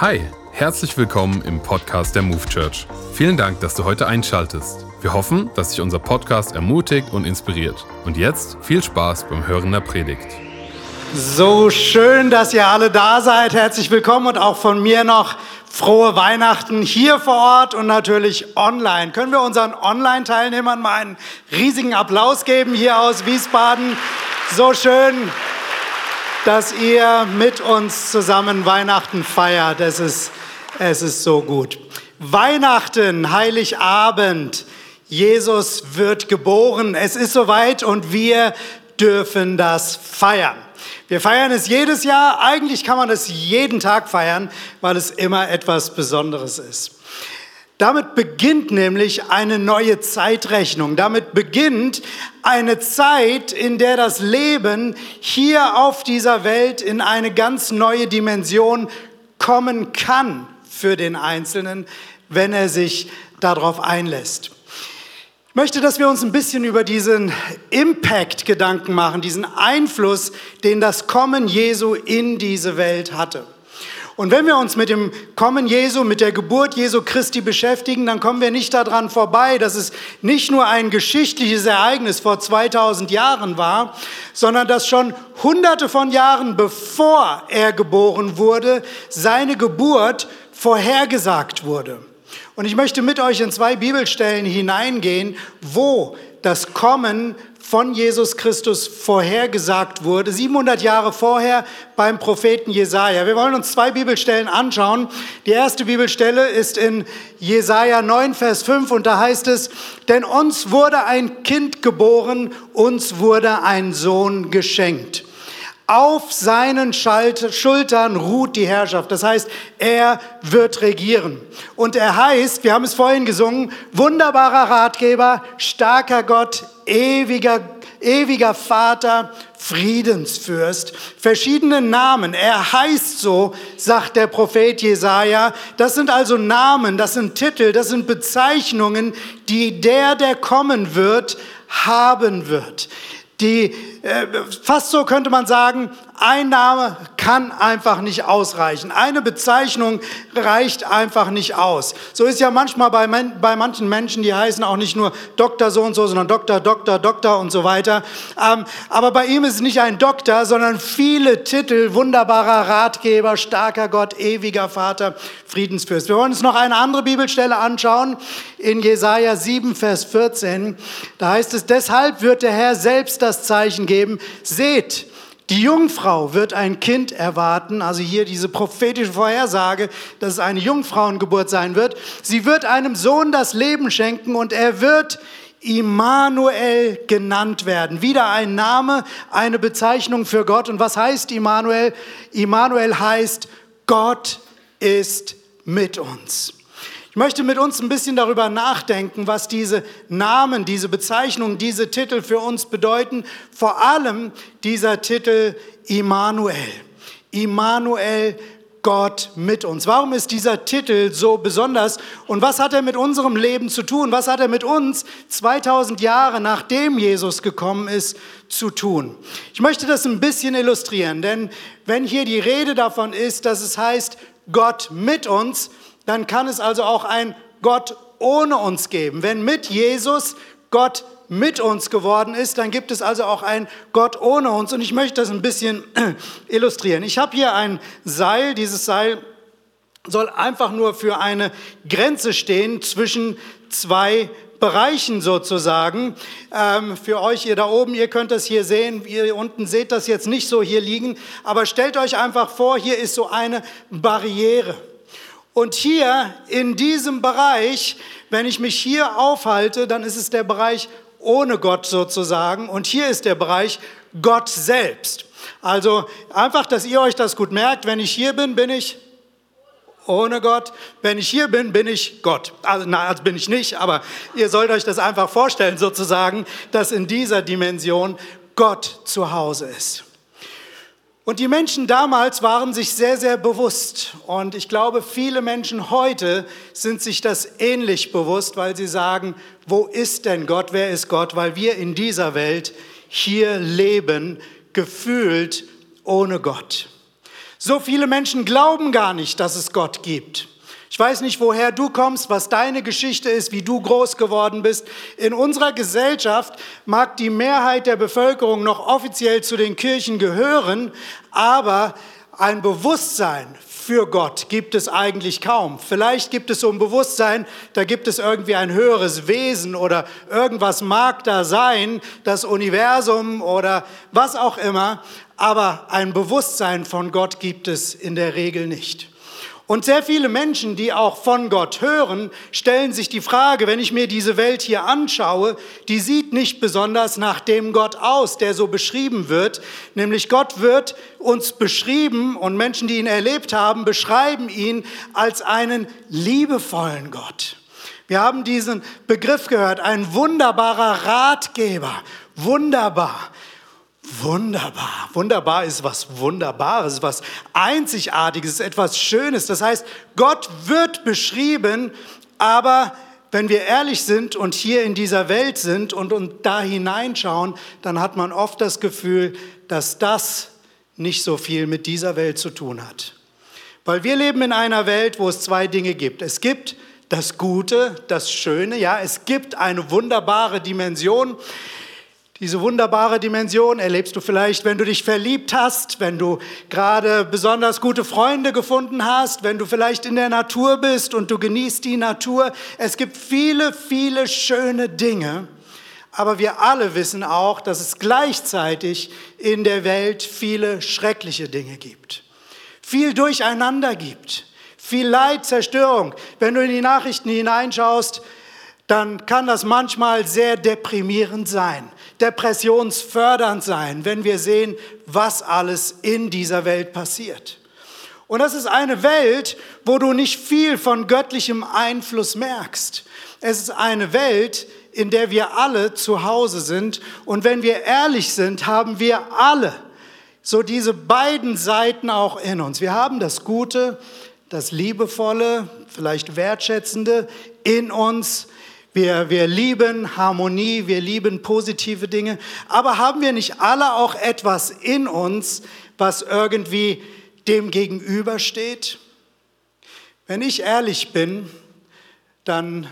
Hi, herzlich willkommen im Podcast der Move Church. Vielen Dank, dass du heute einschaltest. Wir hoffen, dass sich unser Podcast ermutigt und inspiriert. Und jetzt viel Spaß beim Hören der Predigt. So schön, dass ihr alle da seid. Herzlich willkommen und auch von mir noch frohe Weihnachten hier vor Ort und natürlich online. Können wir unseren Online-Teilnehmern mal einen riesigen Applaus geben hier aus Wiesbaden? So schön, dass ihr mit uns zusammen Weihnachten feiert. Es ist, es ist so gut. Weihnachten, Heiligabend. Jesus wird geboren. Es ist soweit und wir dürfen das feiern. Wir feiern es jedes Jahr. Eigentlich kann man es jeden Tag feiern, weil es immer etwas Besonderes ist. Damit beginnt nämlich eine neue Zeitrechnung. Damit beginnt eine Zeit, in der das Leben hier auf dieser Welt in eine ganz neue Dimension kommen kann für den Einzelnen, wenn er sich darauf einlässt. Ich möchte, dass wir uns ein bisschen über diesen Impact Gedanken machen, diesen Einfluss, den das Kommen Jesu in diese Welt hatte. Und wenn wir uns mit dem Kommen Jesu, mit der Geburt Jesu Christi beschäftigen, dann kommen wir nicht daran vorbei, dass es nicht nur ein geschichtliches Ereignis vor 2000 Jahren war, sondern dass schon hunderte von Jahren bevor er geboren wurde, seine Geburt vorhergesagt wurde. Und ich möchte mit euch in zwei Bibelstellen hineingehen, wo das Kommen von Jesus Christus vorhergesagt wurde, 700 Jahre vorher beim Propheten Jesaja. Wir wollen uns zwei Bibelstellen anschauen. Die erste Bibelstelle ist in Jesaja 9, Vers 5 und da heißt es, denn uns wurde ein Kind geboren, uns wurde ein Sohn geschenkt. Auf seinen Schultern ruht die Herrschaft. Das heißt, er wird regieren. Und er heißt, wir haben es vorhin gesungen, wunderbarer Ratgeber, starker Gott, ewiger, ewiger Vater, Friedensfürst. Verschiedene Namen. Er heißt so, sagt der Prophet Jesaja. Das sind also Namen, das sind Titel, das sind Bezeichnungen, die der, der kommen wird, haben wird die, fast so könnte man sagen, ein Name kann einfach nicht ausreichen. Eine Bezeichnung reicht einfach nicht aus. So ist ja manchmal bei, bei manchen Menschen, die heißen auch nicht nur Doktor so und so, sondern Doktor, Doktor, Doktor und so weiter. Ähm, aber bei ihm ist es nicht ein Doktor, sondern viele Titel, wunderbarer Ratgeber, starker Gott, ewiger Vater, Friedensfürst. Wir wollen uns noch eine andere Bibelstelle anschauen, in Jesaja 7, Vers 14. Da heißt es, deshalb wird der Herr selbst das Zeichen geben, seht, die Jungfrau wird ein Kind erwarten, also hier diese prophetische Vorhersage, dass es eine Jungfrauengeburt sein wird. Sie wird einem Sohn das Leben schenken und er wird Immanuel genannt werden. Wieder ein Name, eine Bezeichnung für Gott. Und was heißt Immanuel? Immanuel heißt, Gott ist mit uns. Ich möchte mit uns ein bisschen darüber nachdenken, was diese Namen, diese Bezeichnungen, diese Titel für uns bedeuten. Vor allem dieser Titel Immanuel. Immanuel, Gott mit uns. Warum ist dieser Titel so besonders und was hat er mit unserem Leben zu tun? Was hat er mit uns 2000 Jahre nachdem Jesus gekommen ist zu tun? Ich möchte das ein bisschen illustrieren, denn wenn hier die Rede davon ist, dass es heißt Gott mit uns, dann kann es also auch ein Gott ohne uns geben. Wenn mit Jesus Gott mit uns geworden ist, dann gibt es also auch ein Gott ohne uns. Und ich möchte das ein bisschen illustrieren. Ich habe hier ein Seil. Dieses Seil soll einfach nur für eine Grenze stehen zwischen zwei Bereichen sozusagen. Ähm, für euch, ihr da oben, ihr könnt das hier sehen, ihr unten seht das jetzt nicht so hier liegen, aber stellt euch einfach vor, hier ist so eine Barriere. Und hier in diesem Bereich, wenn ich mich hier aufhalte, dann ist es der Bereich ohne Gott sozusagen. Und hier ist der Bereich Gott selbst. Also einfach, dass ihr euch das gut merkt. Wenn ich hier bin, bin ich ohne Gott. Wenn ich hier bin, bin ich Gott. Also, na, also bin ich nicht, aber ihr sollt euch das einfach vorstellen sozusagen, dass in dieser Dimension Gott zu Hause ist. Und die Menschen damals waren sich sehr, sehr bewusst. Und ich glaube, viele Menschen heute sind sich das ähnlich bewusst, weil sie sagen, wo ist denn Gott? Wer ist Gott? Weil wir in dieser Welt hier leben, gefühlt ohne Gott. So viele Menschen glauben gar nicht, dass es Gott gibt. Ich weiß nicht, woher du kommst, was deine Geschichte ist, wie du groß geworden bist. In unserer Gesellschaft mag die Mehrheit der Bevölkerung noch offiziell zu den Kirchen gehören, aber ein Bewusstsein für Gott gibt es eigentlich kaum. Vielleicht gibt es so ein Bewusstsein, da gibt es irgendwie ein höheres Wesen oder irgendwas mag da sein, das Universum oder was auch immer, aber ein Bewusstsein von Gott gibt es in der Regel nicht. Und sehr viele Menschen, die auch von Gott hören, stellen sich die Frage, wenn ich mir diese Welt hier anschaue, die sieht nicht besonders nach dem Gott aus, der so beschrieben wird. Nämlich Gott wird uns beschrieben und Menschen, die ihn erlebt haben, beschreiben ihn als einen liebevollen Gott. Wir haben diesen Begriff gehört, ein wunderbarer Ratgeber. Wunderbar. Wunderbar. Wunderbar ist was Wunderbares, was Einzigartiges, etwas Schönes. Das heißt, Gott wird beschrieben, aber wenn wir ehrlich sind und hier in dieser Welt sind und, und da hineinschauen, dann hat man oft das Gefühl, dass das nicht so viel mit dieser Welt zu tun hat. Weil wir leben in einer Welt, wo es zwei Dinge gibt. Es gibt das Gute, das Schöne, ja, es gibt eine wunderbare Dimension. Diese wunderbare Dimension erlebst du vielleicht, wenn du dich verliebt hast, wenn du gerade besonders gute Freunde gefunden hast, wenn du vielleicht in der Natur bist und du genießt die Natur. Es gibt viele, viele schöne Dinge, aber wir alle wissen auch, dass es gleichzeitig in der Welt viele schreckliche Dinge gibt. Viel Durcheinander gibt, viel Leid, Zerstörung. Wenn du in die Nachrichten hineinschaust, dann kann das manchmal sehr deprimierend sein depressionsfördernd sein, wenn wir sehen, was alles in dieser Welt passiert. Und das ist eine Welt, wo du nicht viel von göttlichem Einfluss merkst. Es ist eine Welt, in der wir alle zu Hause sind. Und wenn wir ehrlich sind, haben wir alle so diese beiden Seiten auch in uns. Wir haben das Gute, das Liebevolle, vielleicht Wertschätzende in uns wir, wir lieben Harmonie, wir lieben positive Dinge, aber haben wir nicht alle auch etwas in uns, was irgendwie dem gegenübersteht? Wenn ich ehrlich bin, dann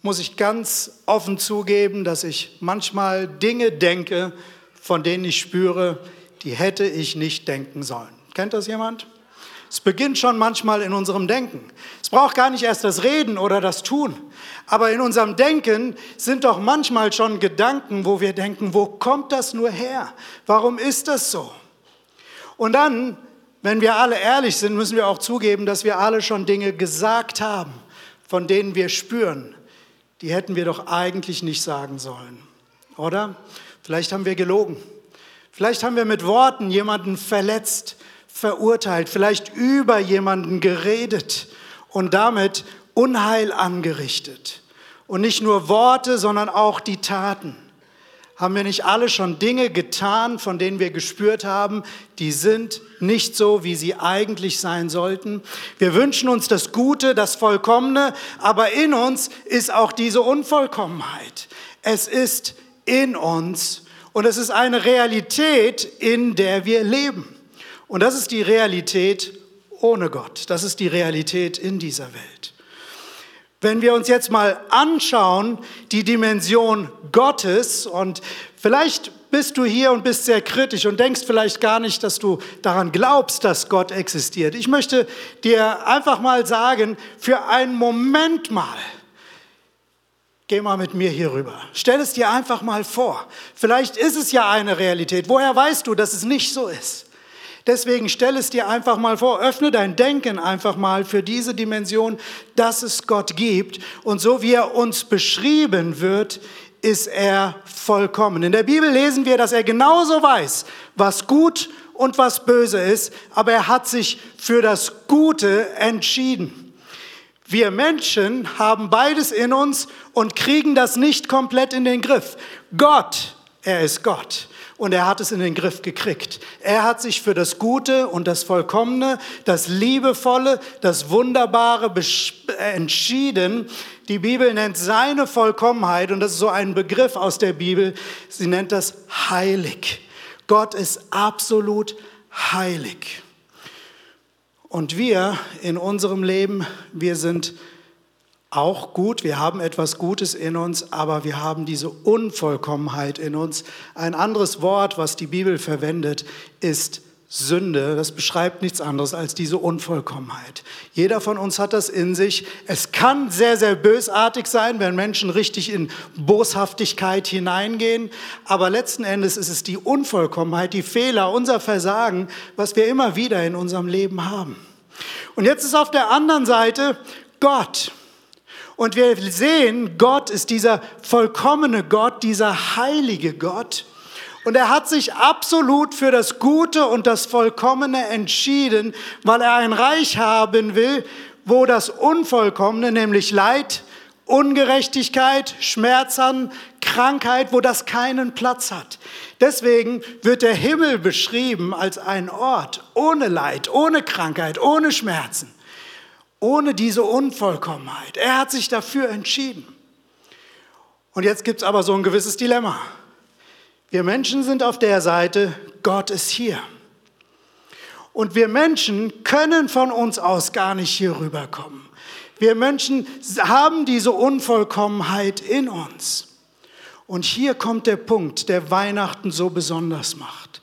muss ich ganz offen zugeben, dass ich manchmal Dinge denke, von denen ich spüre, die hätte ich nicht denken sollen. Kennt das jemand? Es beginnt schon manchmal in unserem Denken. Es braucht gar nicht erst das Reden oder das Tun. Aber in unserem Denken sind doch manchmal schon Gedanken, wo wir denken, wo kommt das nur her? Warum ist das so? Und dann, wenn wir alle ehrlich sind, müssen wir auch zugeben, dass wir alle schon Dinge gesagt haben, von denen wir spüren, die hätten wir doch eigentlich nicht sagen sollen. Oder? Vielleicht haben wir gelogen. Vielleicht haben wir mit Worten jemanden verletzt verurteilt, vielleicht über jemanden geredet und damit Unheil angerichtet. Und nicht nur Worte, sondern auch die Taten. Haben wir nicht alle schon Dinge getan, von denen wir gespürt haben, die sind nicht so, wie sie eigentlich sein sollten? Wir wünschen uns das Gute, das Vollkommene, aber in uns ist auch diese Unvollkommenheit. Es ist in uns und es ist eine Realität, in der wir leben. Und das ist die Realität ohne Gott. Das ist die Realität in dieser Welt. Wenn wir uns jetzt mal anschauen, die Dimension Gottes, und vielleicht bist du hier und bist sehr kritisch und denkst vielleicht gar nicht, dass du daran glaubst, dass Gott existiert. Ich möchte dir einfach mal sagen, für einen Moment mal, geh mal mit mir hier rüber. Stell es dir einfach mal vor. Vielleicht ist es ja eine Realität. Woher weißt du, dass es nicht so ist? Deswegen stell es dir einfach mal vor, öffne dein Denken einfach mal für diese Dimension, dass es Gott gibt. Und so wie er uns beschrieben wird, ist er vollkommen. In der Bibel lesen wir, dass er genauso weiß, was gut und was böse ist, aber er hat sich für das Gute entschieden. Wir Menschen haben beides in uns und kriegen das nicht komplett in den Griff. Gott, er ist Gott und er hat es in den Griff gekriegt. Er hat sich für das Gute und das Vollkommene, das Liebevolle, das Wunderbare entschieden. Die Bibel nennt seine Vollkommenheit, und das ist so ein Begriff aus der Bibel, sie nennt das heilig. Gott ist absolut heilig. Und wir in unserem Leben, wir sind auch gut, wir haben etwas Gutes in uns, aber wir haben diese Unvollkommenheit in uns. Ein anderes Wort, was die Bibel verwendet, ist Sünde. Das beschreibt nichts anderes als diese Unvollkommenheit. Jeder von uns hat das in sich. Es kann sehr, sehr bösartig sein, wenn Menschen richtig in Boshaftigkeit hineingehen, aber letzten Endes ist es die Unvollkommenheit, die Fehler, unser Versagen, was wir immer wieder in unserem Leben haben. Und jetzt ist auf der anderen Seite Gott. Und wir sehen, Gott ist dieser vollkommene Gott, dieser heilige Gott. Und er hat sich absolut für das Gute und das Vollkommene entschieden, weil er ein Reich haben will, wo das Unvollkommene, nämlich Leid, Ungerechtigkeit, Schmerzen, Krankheit, wo das keinen Platz hat. Deswegen wird der Himmel beschrieben als ein Ort ohne Leid, ohne Krankheit, ohne Schmerzen ohne diese Unvollkommenheit. Er hat sich dafür entschieden. Und jetzt gibt es aber so ein gewisses Dilemma. Wir Menschen sind auf der Seite, Gott ist hier. Und wir Menschen können von uns aus gar nicht hier rüberkommen. Wir Menschen haben diese Unvollkommenheit in uns. Und hier kommt der Punkt, der Weihnachten so besonders macht.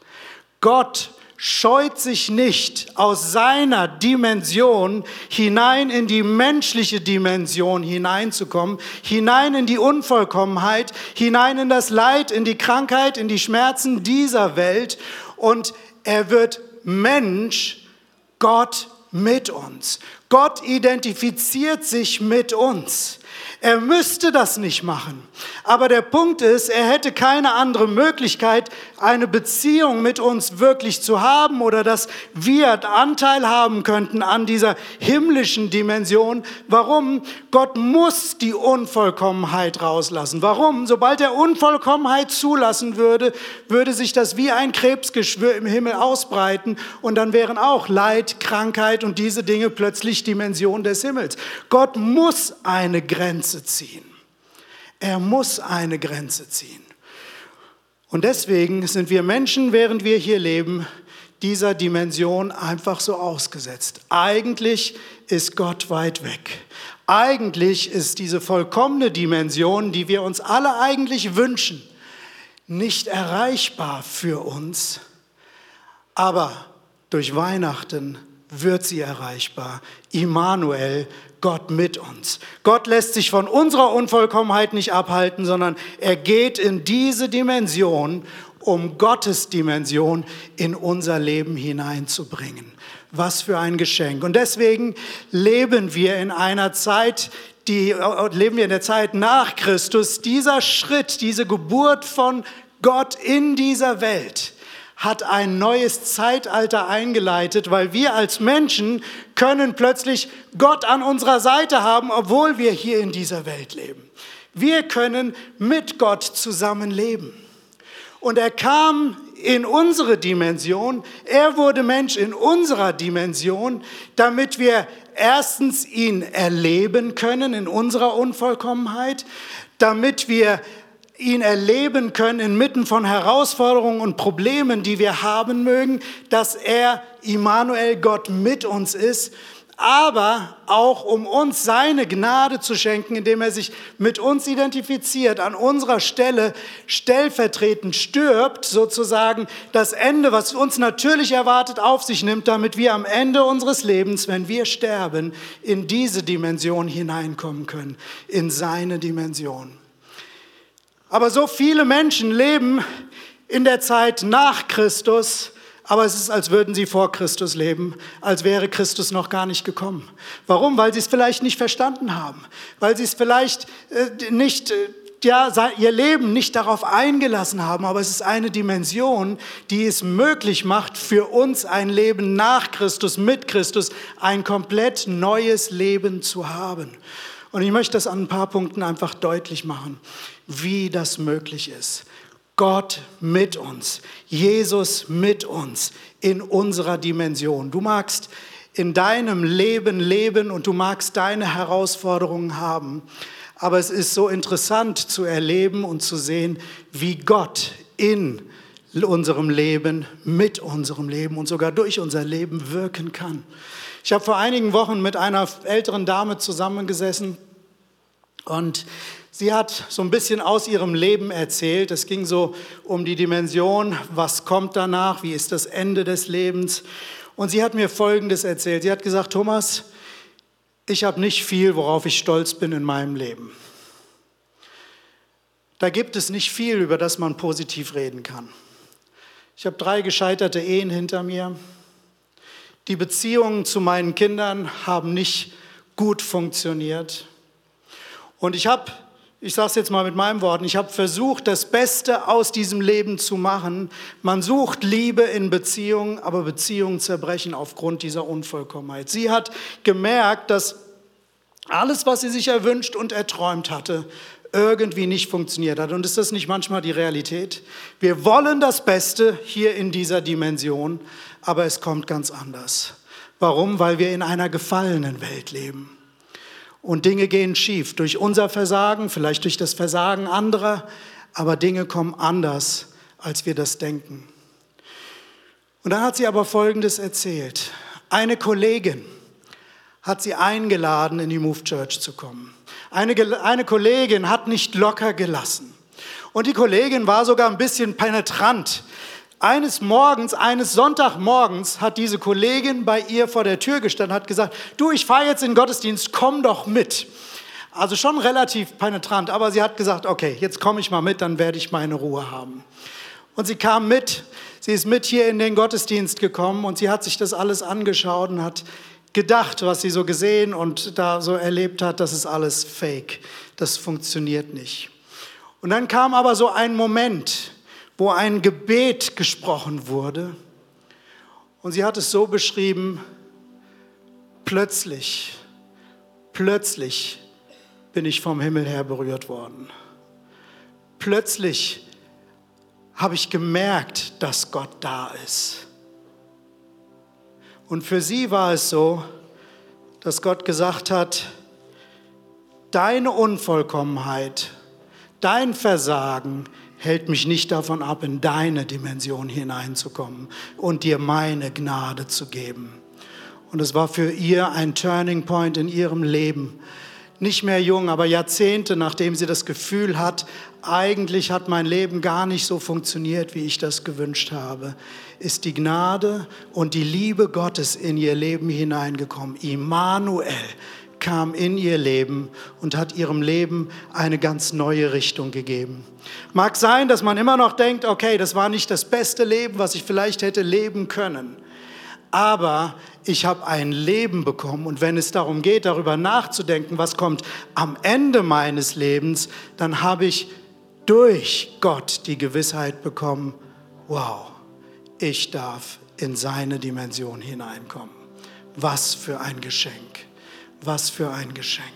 Gott scheut sich nicht aus seiner Dimension hinein in die menschliche Dimension hineinzukommen, hinein in die Unvollkommenheit, hinein in das Leid, in die Krankheit, in die Schmerzen dieser Welt. Und er wird Mensch, Gott mit uns. Gott identifiziert sich mit uns. Er müsste das nicht machen. Aber der Punkt ist, er hätte keine andere Möglichkeit, eine Beziehung mit uns wirklich zu haben oder dass wir Anteil haben könnten an dieser himmlischen Dimension. Warum? Gott muss die Unvollkommenheit rauslassen. Warum? Sobald er Unvollkommenheit zulassen würde, würde sich das wie ein Krebsgeschwür im Himmel ausbreiten und dann wären auch Leid, Krankheit und diese Dinge plötzlich Dimension des Himmels. Gott muss eine Grenze Grenze ziehen. Er muss eine Grenze ziehen. Und deswegen sind wir Menschen, während wir hier leben, dieser Dimension einfach so ausgesetzt. Eigentlich ist Gott weit weg. Eigentlich ist diese vollkommene Dimension, die wir uns alle eigentlich wünschen, nicht erreichbar für uns. Aber durch Weihnachten wird sie erreichbar. Immanuel, Gott mit uns. Gott lässt sich von unserer Unvollkommenheit nicht abhalten, sondern er geht in diese Dimension, um Gottes Dimension in unser Leben hineinzubringen. Was für ein Geschenk. Und deswegen leben wir in einer Zeit, die leben wir in der Zeit nach Christus. Dieser Schritt, diese Geburt von Gott in dieser Welt hat ein neues Zeitalter eingeleitet, weil wir als Menschen können plötzlich Gott an unserer Seite haben, obwohl wir hier in dieser Welt leben. Wir können mit Gott zusammenleben. Und er kam in unsere Dimension, er wurde Mensch in unserer Dimension, damit wir erstens ihn erleben können in unserer Unvollkommenheit, damit wir ihn erleben können inmitten von Herausforderungen und Problemen, die wir haben mögen, dass er, Immanuel, Gott mit uns ist, aber auch um uns seine Gnade zu schenken, indem er sich mit uns identifiziert, an unserer Stelle stellvertretend stirbt, sozusagen das Ende, was uns natürlich erwartet, auf sich nimmt, damit wir am Ende unseres Lebens, wenn wir sterben, in diese Dimension hineinkommen können, in seine Dimension. Aber so viele Menschen leben in der Zeit nach Christus, aber es ist, als würden sie vor Christus leben, als wäre Christus noch gar nicht gekommen. Warum? Weil sie es vielleicht nicht verstanden haben, weil sie es vielleicht äh, nicht, äh, ja, ihr Leben nicht darauf eingelassen haben, aber es ist eine Dimension, die es möglich macht, für uns ein Leben nach Christus, mit Christus, ein komplett neues Leben zu haben. Und ich möchte das an ein paar Punkten einfach deutlich machen, wie das möglich ist. Gott mit uns, Jesus mit uns in unserer Dimension. Du magst in deinem Leben leben und du magst deine Herausforderungen haben, aber es ist so interessant zu erleben und zu sehen, wie Gott in unserem Leben, mit unserem Leben und sogar durch unser Leben wirken kann. Ich habe vor einigen Wochen mit einer älteren Dame zusammengesessen und sie hat so ein bisschen aus ihrem Leben erzählt. Es ging so um die Dimension, was kommt danach, wie ist das Ende des Lebens. Und sie hat mir Folgendes erzählt. Sie hat gesagt, Thomas, ich habe nicht viel, worauf ich stolz bin in meinem Leben. Da gibt es nicht viel, über das man positiv reden kann. Ich habe drei gescheiterte Ehen hinter mir. Die Beziehungen zu meinen Kindern haben nicht gut funktioniert. Und ich habe, ich sage es jetzt mal mit meinen Worten, ich habe versucht, das Beste aus diesem Leben zu machen. Man sucht Liebe in Beziehungen, aber Beziehungen zerbrechen aufgrund dieser Unvollkommenheit. Sie hat gemerkt, dass alles, was sie sich erwünscht und erträumt hatte, irgendwie nicht funktioniert hat. Und ist das nicht manchmal die Realität? Wir wollen das Beste hier in dieser Dimension, aber es kommt ganz anders. Warum? Weil wir in einer gefallenen Welt leben. Und Dinge gehen schief durch unser Versagen, vielleicht durch das Versagen anderer, aber Dinge kommen anders, als wir das denken. Und dann hat sie aber Folgendes erzählt. Eine Kollegin hat sie eingeladen, in die Move Church zu kommen. Eine, eine Kollegin hat nicht locker gelassen. Und die Kollegin war sogar ein bisschen penetrant. Eines Morgens, eines Sonntagmorgens hat diese Kollegin bei ihr vor der Tür gestanden, hat gesagt, du, ich fahre jetzt in den Gottesdienst, komm doch mit. Also schon relativ penetrant, aber sie hat gesagt, okay, jetzt komme ich mal mit, dann werde ich meine Ruhe haben. Und sie kam mit, sie ist mit hier in den Gottesdienst gekommen und sie hat sich das alles angeschaut und hat gedacht, was sie so gesehen und da so erlebt hat, das ist alles fake, das funktioniert nicht. Und dann kam aber so ein Moment, wo ein Gebet gesprochen wurde und sie hat es so beschrieben, plötzlich, plötzlich bin ich vom Himmel her berührt worden. Plötzlich habe ich gemerkt, dass Gott da ist. Und für sie war es so, dass Gott gesagt hat, deine Unvollkommenheit, dein Versagen hält mich nicht davon ab, in deine Dimension hineinzukommen und dir meine Gnade zu geben. Und es war für ihr ein Turning Point in ihrem Leben. Nicht mehr jung, aber Jahrzehnte, nachdem sie das Gefühl hat, eigentlich hat mein Leben gar nicht so funktioniert, wie ich das gewünscht habe, ist die Gnade und die Liebe Gottes in ihr Leben hineingekommen. Immanuel kam in ihr Leben und hat ihrem Leben eine ganz neue Richtung gegeben. Mag sein, dass man immer noch denkt, okay, das war nicht das beste Leben, was ich vielleicht hätte leben können. Aber ich habe ein Leben bekommen und wenn es darum geht, darüber nachzudenken, was kommt am Ende meines Lebens, dann habe ich durch Gott die Gewissheit bekommen, wow, ich darf in seine Dimension hineinkommen. Was für ein Geschenk, was für ein Geschenk.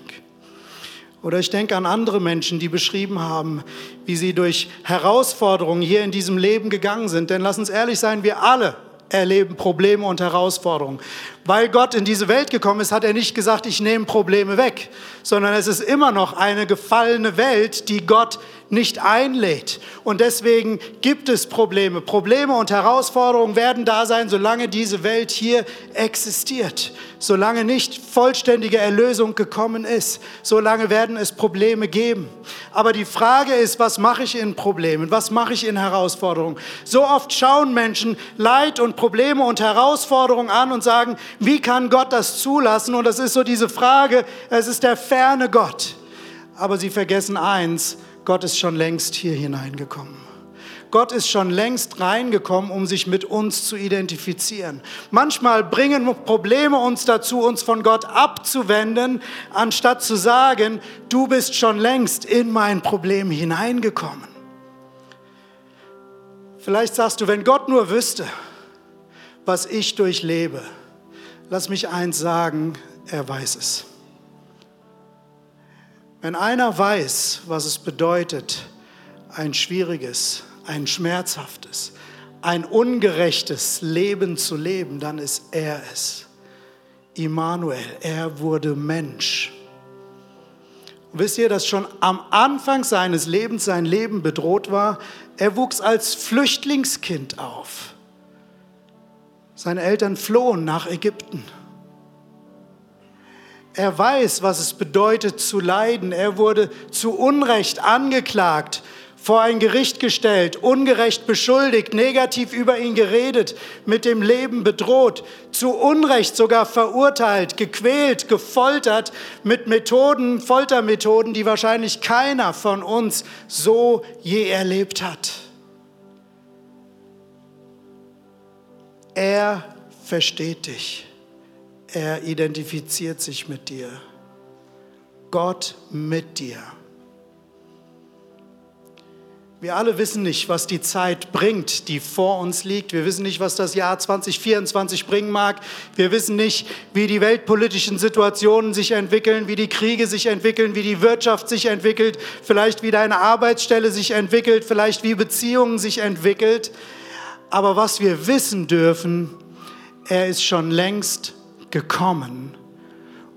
Oder ich denke an andere Menschen, die beschrieben haben, wie sie durch Herausforderungen hier in diesem Leben gegangen sind. Denn lass uns ehrlich sein, wir alle erleben Probleme und Herausforderungen. Weil Gott in diese Welt gekommen ist, hat er nicht gesagt, ich nehme Probleme weg, sondern es ist immer noch eine gefallene Welt, die Gott nicht einlädt. Und deswegen gibt es Probleme. Probleme und Herausforderungen werden da sein, solange diese Welt hier existiert. Solange nicht vollständige Erlösung gekommen ist, solange werden es Probleme geben. Aber die Frage ist, was mache ich in Problemen? Was mache ich in Herausforderungen? So oft schauen Menschen Leid und Probleme und Herausforderungen an und sagen, wie kann Gott das zulassen? Und das ist so diese Frage, es ist der ferne Gott. Aber sie vergessen eins, Gott ist schon längst hier hineingekommen. Gott ist schon längst reingekommen, um sich mit uns zu identifizieren. Manchmal bringen Probleme uns dazu, uns von Gott abzuwenden, anstatt zu sagen, du bist schon längst in mein Problem hineingekommen. Vielleicht sagst du, wenn Gott nur wüsste, was ich durchlebe, lass mich eins sagen, er weiß es. Wenn einer weiß, was es bedeutet, ein schwieriges, ein schmerzhaftes, ein ungerechtes Leben zu leben, dann ist er es. Immanuel, er wurde Mensch. Und wisst ihr, dass schon am Anfang seines Lebens sein Leben bedroht war? Er wuchs als Flüchtlingskind auf. Seine Eltern flohen nach Ägypten. Er weiß, was es bedeutet zu leiden. Er wurde zu Unrecht angeklagt, vor ein Gericht gestellt, ungerecht beschuldigt, negativ über ihn geredet, mit dem Leben bedroht, zu Unrecht sogar verurteilt, gequält, gefoltert mit Methoden, Foltermethoden, die wahrscheinlich keiner von uns so je erlebt hat. Er versteht dich. Er identifiziert sich mit dir. Gott mit dir. Wir alle wissen nicht, was die Zeit bringt, die vor uns liegt. Wir wissen nicht, was das Jahr 2024 bringen mag. Wir wissen nicht, wie die weltpolitischen Situationen sich entwickeln, wie die Kriege sich entwickeln, wie die Wirtschaft sich entwickelt, vielleicht wie deine Arbeitsstelle sich entwickelt, vielleicht wie Beziehungen sich entwickelt. Aber was wir wissen dürfen, er ist schon längst gekommen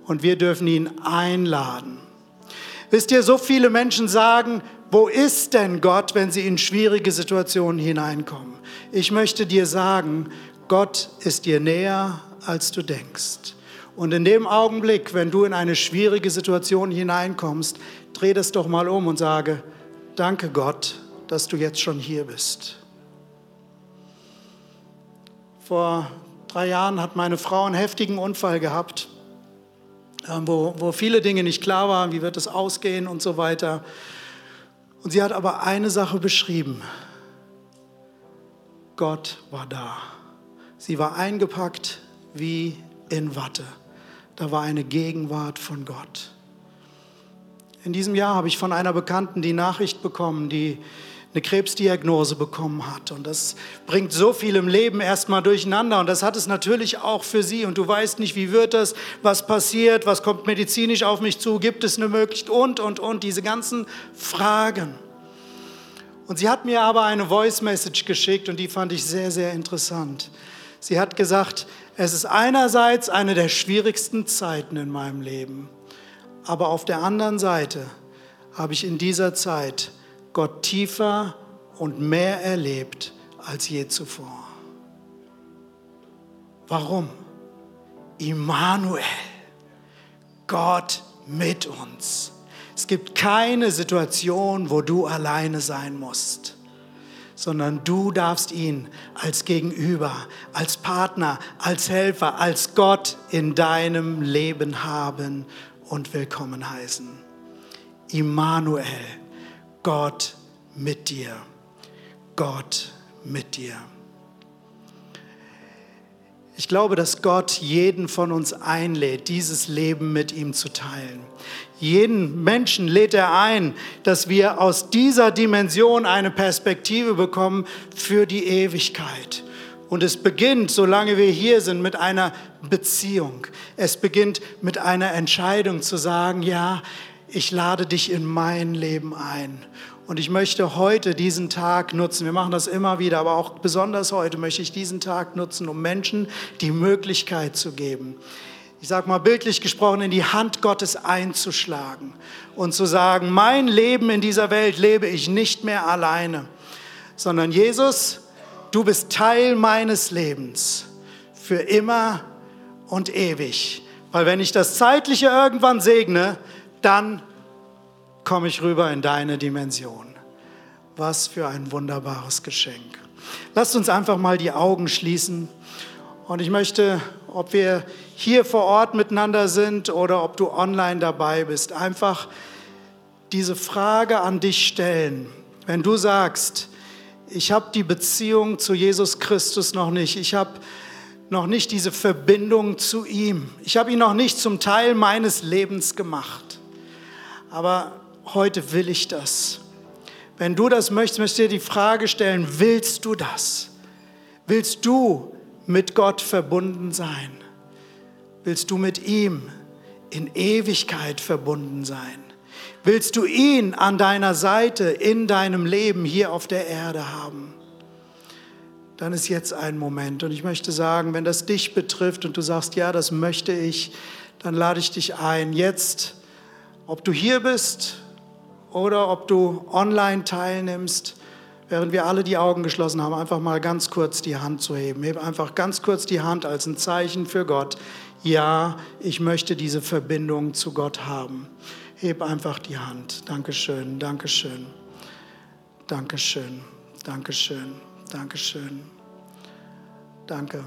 und wir dürfen ihn einladen. Wisst ihr, so viele Menschen sagen, wo ist denn Gott, wenn sie in schwierige Situationen hineinkommen? Ich möchte dir sagen, Gott ist dir näher, als du denkst. Und in dem Augenblick, wenn du in eine schwierige Situation hineinkommst, dreh das doch mal um und sage, danke Gott, dass du jetzt schon hier bist. Vor drei Jahren hat meine Frau einen heftigen Unfall gehabt, ähm, wo, wo viele Dinge nicht klar waren, wie wird es ausgehen und so weiter. Und sie hat aber eine Sache beschrieben. Gott war da. Sie war eingepackt wie in Watte. Da war eine Gegenwart von Gott. In diesem Jahr habe ich von einer Bekannten die Nachricht bekommen, die eine Krebsdiagnose bekommen hat. Und das bringt so viel im Leben erstmal durcheinander. Und das hat es natürlich auch für sie. Und du weißt nicht, wie wird das, was passiert, was kommt medizinisch auf mich zu, gibt es eine Möglichkeit und, und, und, diese ganzen Fragen. Und sie hat mir aber eine Voice Message geschickt und die fand ich sehr, sehr interessant. Sie hat gesagt, es ist einerseits eine der schwierigsten Zeiten in meinem Leben, aber auf der anderen Seite habe ich in dieser Zeit Gott tiefer und mehr erlebt als je zuvor. Warum? Immanuel, Gott mit uns. Es gibt keine Situation, wo du alleine sein musst, sondern du darfst ihn als Gegenüber, als Partner, als Helfer, als Gott in deinem Leben haben und willkommen heißen. Immanuel, Gott mit dir. Gott mit dir. Ich glaube, dass Gott jeden von uns einlädt, dieses Leben mit ihm zu teilen. Jeden Menschen lädt er ein, dass wir aus dieser Dimension eine Perspektive bekommen für die Ewigkeit. Und es beginnt, solange wir hier sind, mit einer Beziehung. Es beginnt mit einer Entscheidung zu sagen, ja, ich lade dich in mein Leben ein. Und ich möchte heute diesen Tag nutzen. Wir machen das immer wieder, aber auch besonders heute möchte ich diesen Tag nutzen, um Menschen die Möglichkeit zu geben, ich sage mal bildlich gesprochen, in die Hand Gottes einzuschlagen und zu sagen, mein Leben in dieser Welt lebe ich nicht mehr alleine, sondern Jesus, du bist Teil meines Lebens für immer und ewig. Weil wenn ich das Zeitliche irgendwann segne, dann komme ich rüber in deine Dimension. Was für ein wunderbares Geschenk. Lasst uns einfach mal die Augen schließen. Und ich möchte, ob wir hier vor Ort miteinander sind oder ob du online dabei bist, einfach diese Frage an dich stellen. Wenn du sagst, ich habe die Beziehung zu Jesus Christus noch nicht, ich habe noch nicht diese Verbindung zu ihm, ich habe ihn noch nicht zum Teil meines Lebens gemacht aber heute will ich das. Wenn du das möchtest, möchte ich dir die Frage stellen, willst du das? Willst du mit Gott verbunden sein? Willst du mit ihm in Ewigkeit verbunden sein? Willst du ihn an deiner Seite in deinem Leben hier auf der Erde haben? Dann ist jetzt ein Moment. Und ich möchte sagen, wenn das dich betrifft und du sagst, ja, das möchte ich, dann lade ich dich ein, jetzt ob du hier bist oder ob du online teilnimmst, während wir alle die Augen geschlossen haben, einfach mal ganz kurz die Hand zu heben. Heb einfach ganz kurz die Hand als ein Zeichen für Gott. Ja, ich möchte diese Verbindung zu Gott haben. Heb einfach die Hand. Dankeschön, Dankeschön, Dankeschön, Dankeschön, Dankeschön. Danke.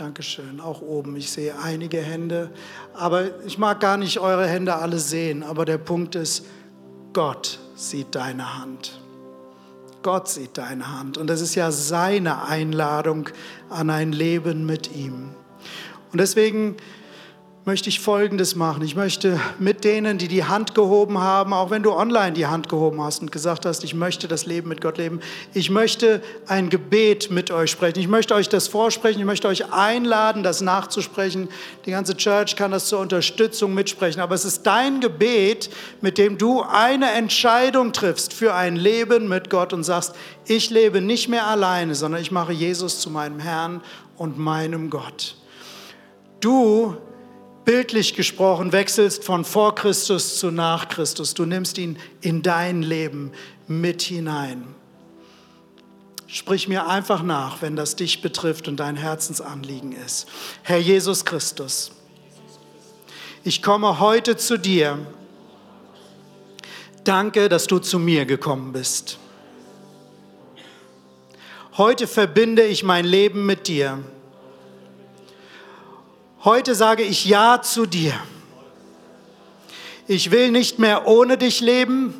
Dankeschön. Auch oben. Ich sehe einige Hände. Aber ich mag gar nicht eure Hände alle sehen. Aber der Punkt ist, Gott sieht deine Hand. Gott sieht deine Hand. Und das ist ja seine Einladung an ein Leben mit ihm. Und deswegen möchte ich Folgendes machen. Ich möchte mit denen, die die Hand gehoben haben, auch wenn du online die Hand gehoben hast und gesagt hast, ich möchte das Leben mit Gott leben, ich möchte ein Gebet mit euch sprechen. Ich möchte euch das vorsprechen. Ich möchte euch einladen, das nachzusprechen. Die ganze Church kann das zur Unterstützung mitsprechen. Aber es ist dein Gebet, mit dem du eine Entscheidung triffst für ein Leben mit Gott und sagst, ich lebe nicht mehr alleine, sondern ich mache Jesus zu meinem Herrn und meinem Gott. Du bildlich gesprochen wechselst von vor Christus zu nach Christus. Du nimmst ihn in dein Leben mit hinein. Sprich mir einfach nach, wenn das dich betrifft und dein Herzensanliegen ist. Herr Jesus Christus, ich komme heute zu dir. Danke, dass du zu mir gekommen bist. Heute verbinde ich mein Leben mit dir. Heute sage ich Ja zu dir. Ich will nicht mehr ohne dich leben,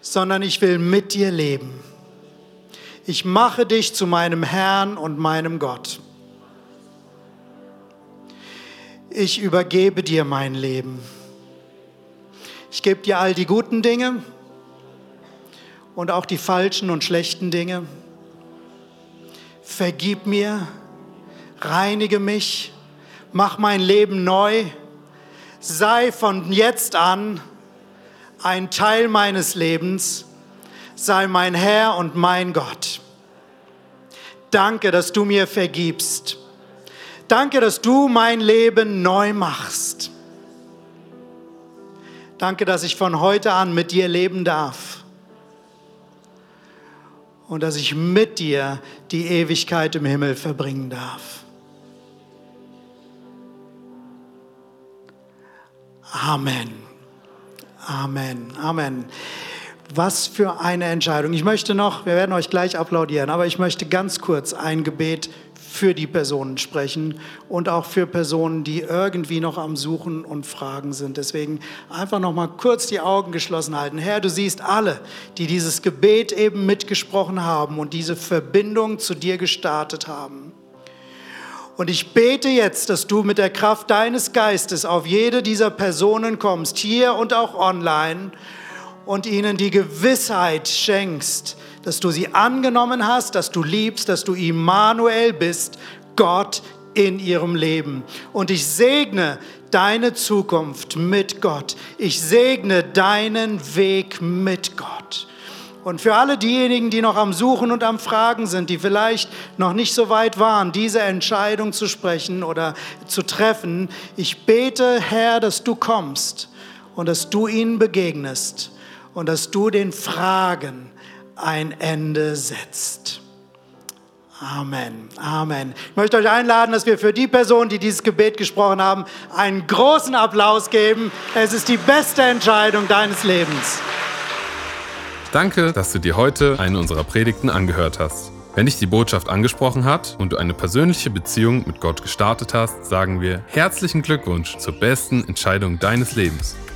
sondern ich will mit dir leben. Ich mache dich zu meinem Herrn und meinem Gott. Ich übergebe dir mein Leben. Ich gebe dir all die guten Dinge und auch die falschen und schlechten Dinge. Vergib mir reinige mich, mach mein Leben neu, sei von jetzt an ein Teil meines Lebens, sei mein Herr und mein Gott. Danke, dass du mir vergibst. Danke, dass du mein Leben neu machst. Danke, dass ich von heute an mit dir leben darf und dass ich mit dir die Ewigkeit im Himmel verbringen darf. Amen. Amen. Amen. Was für eine Entscheidung. Ich möchte noch, wir werden euch gleich applaudieren, aber ich möchte ganz kurz ein Gebet für die Personen sprechen und auch für Personen, die irgendwie noch am Suchen und Fragen sind. Deswegen einfach noch mal kurz die Augen geschlossen halten. Herr, du siehst alle, die dieses Gebet eben mitgesprochen haben und diese Verbindung zu dir gestartet haben. Und ich bete jetzt, dass du mit der Kraft deines Geistes auf jede dieser Personen kommst, hier und auch online, und ihnen die Gewissheit schenkst, dass du sie angenommen hast, dass du liebst, dass du Immanuel bist, Gott in ihrem Leben. Und ich segne deine Zukunft mit Gott. Ich segne deinen Weg mit Gott. Und für alle diejenigen, die noch am Suchen und am Fragen sind, die vielleicht noch nicht so weit waren, diese Entscheidung zu sprechen oder zu treffen, ich bete, Herr, dass du kommst und dass du ihnen begegnest und dass du den Fragen ein Ende setzt. Amen. Amen. Ich möchte euch einladen, dass wir für die Personen, die dieses Gebet gesprochen haben, einen großen Applaus geben. Es ist die beste Entscheidung deines Lebens. Danke, dass du dir heute eine unserer Predigten angehört hast. Wenn dich die Botschaft angesprochen hat und du eine persönliche Beziehung mit Gott gestartet hast, sagen wir herzlichen Glückwunsch zur besten Entscheidung deines Lebens.